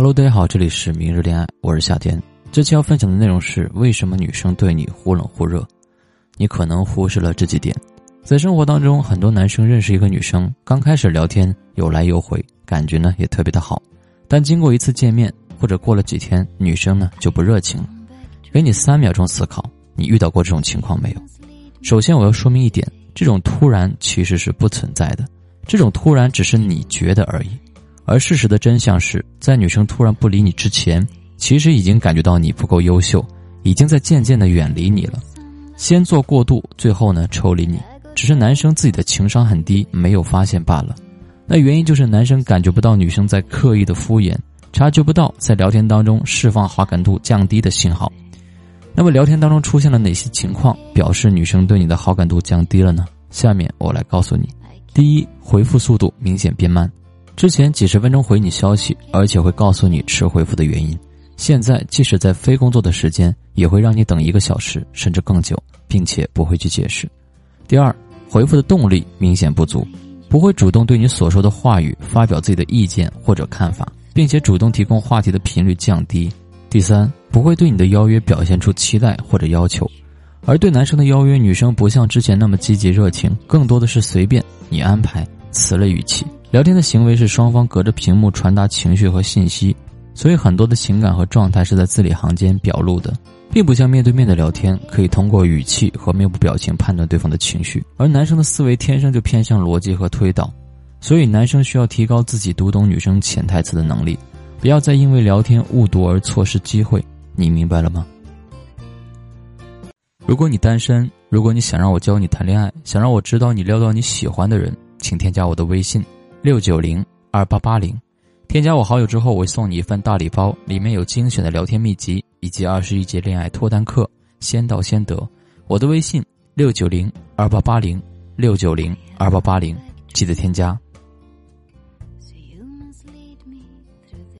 Hello，大家好，这里是明日恋爱，我是夏天。这期要分享的内容是为什么女生对你忽冷忽热？你可能忽视了这几点。在生活当中，很多男生认识一个女生，刚开始聊天有来有回，感觉呢也特别的好，但经过一次见面或者过了几天，女生呢就不热情了。给你三秒钟思考，你遇到过这种情况没有？首先我要说明一点，这种突然其实是不存在的，这种突然只是你觉得而已。而事实的真相是在女生突然不理你之前，其实已经感觉到你不够优秀，已经在渐渐的远离你了。先做过度，最后呢抽离你，只是男生自己的情商很低，没有发现罢了。那原因就是男生感觉不到女生在刻意的敷衍，察觉不到在聊天当中释放好感度降低的信号。那么聊天当中出现了哪些情况表示女生对你的好感度降低了呢？下面我来告诉你。第一，回复速度明显变慢。之前几十分钟回你消息，而且会告诉你迟回复的原因。现在即使在非工作的时间，也会让你等一个小时甚至更久，并且不会去解释。第二，回复的动力明显不足，不会主动对你所说的话语发表自己的意见或者看法，并且主动提供话题的频率降低。第三，不会对你的邀约表现出期待或者要求，而对男生的邀约，女生不像之前那么积极热情，更多的是随便你安排，词类语气。聊天的行为是双方隔着屏幕传达情绪和信息，所以很多的情感和状态是在字里行间表露的，并不像面对面的聊天可以通过语气和面部表情判断对方的情绪。而男生的思维天生就偏向逻辑和推导，所以男生需要提高自己读懂女生潜台词的能力，不要再因为聊天误读而错失机会。你明白了吗？如果你单身，如果你想让我教你谈恋爱，想让我知道你撩到你喜欢的人，请添加我的微信。六九零二八八零，添加我好友之后，我送你一份大礼包，里面有精选的聊天秘籍以及二十一节恋爱脱单课，先到先得。我的微信六九零二八八零六九零二八八零，记得添加。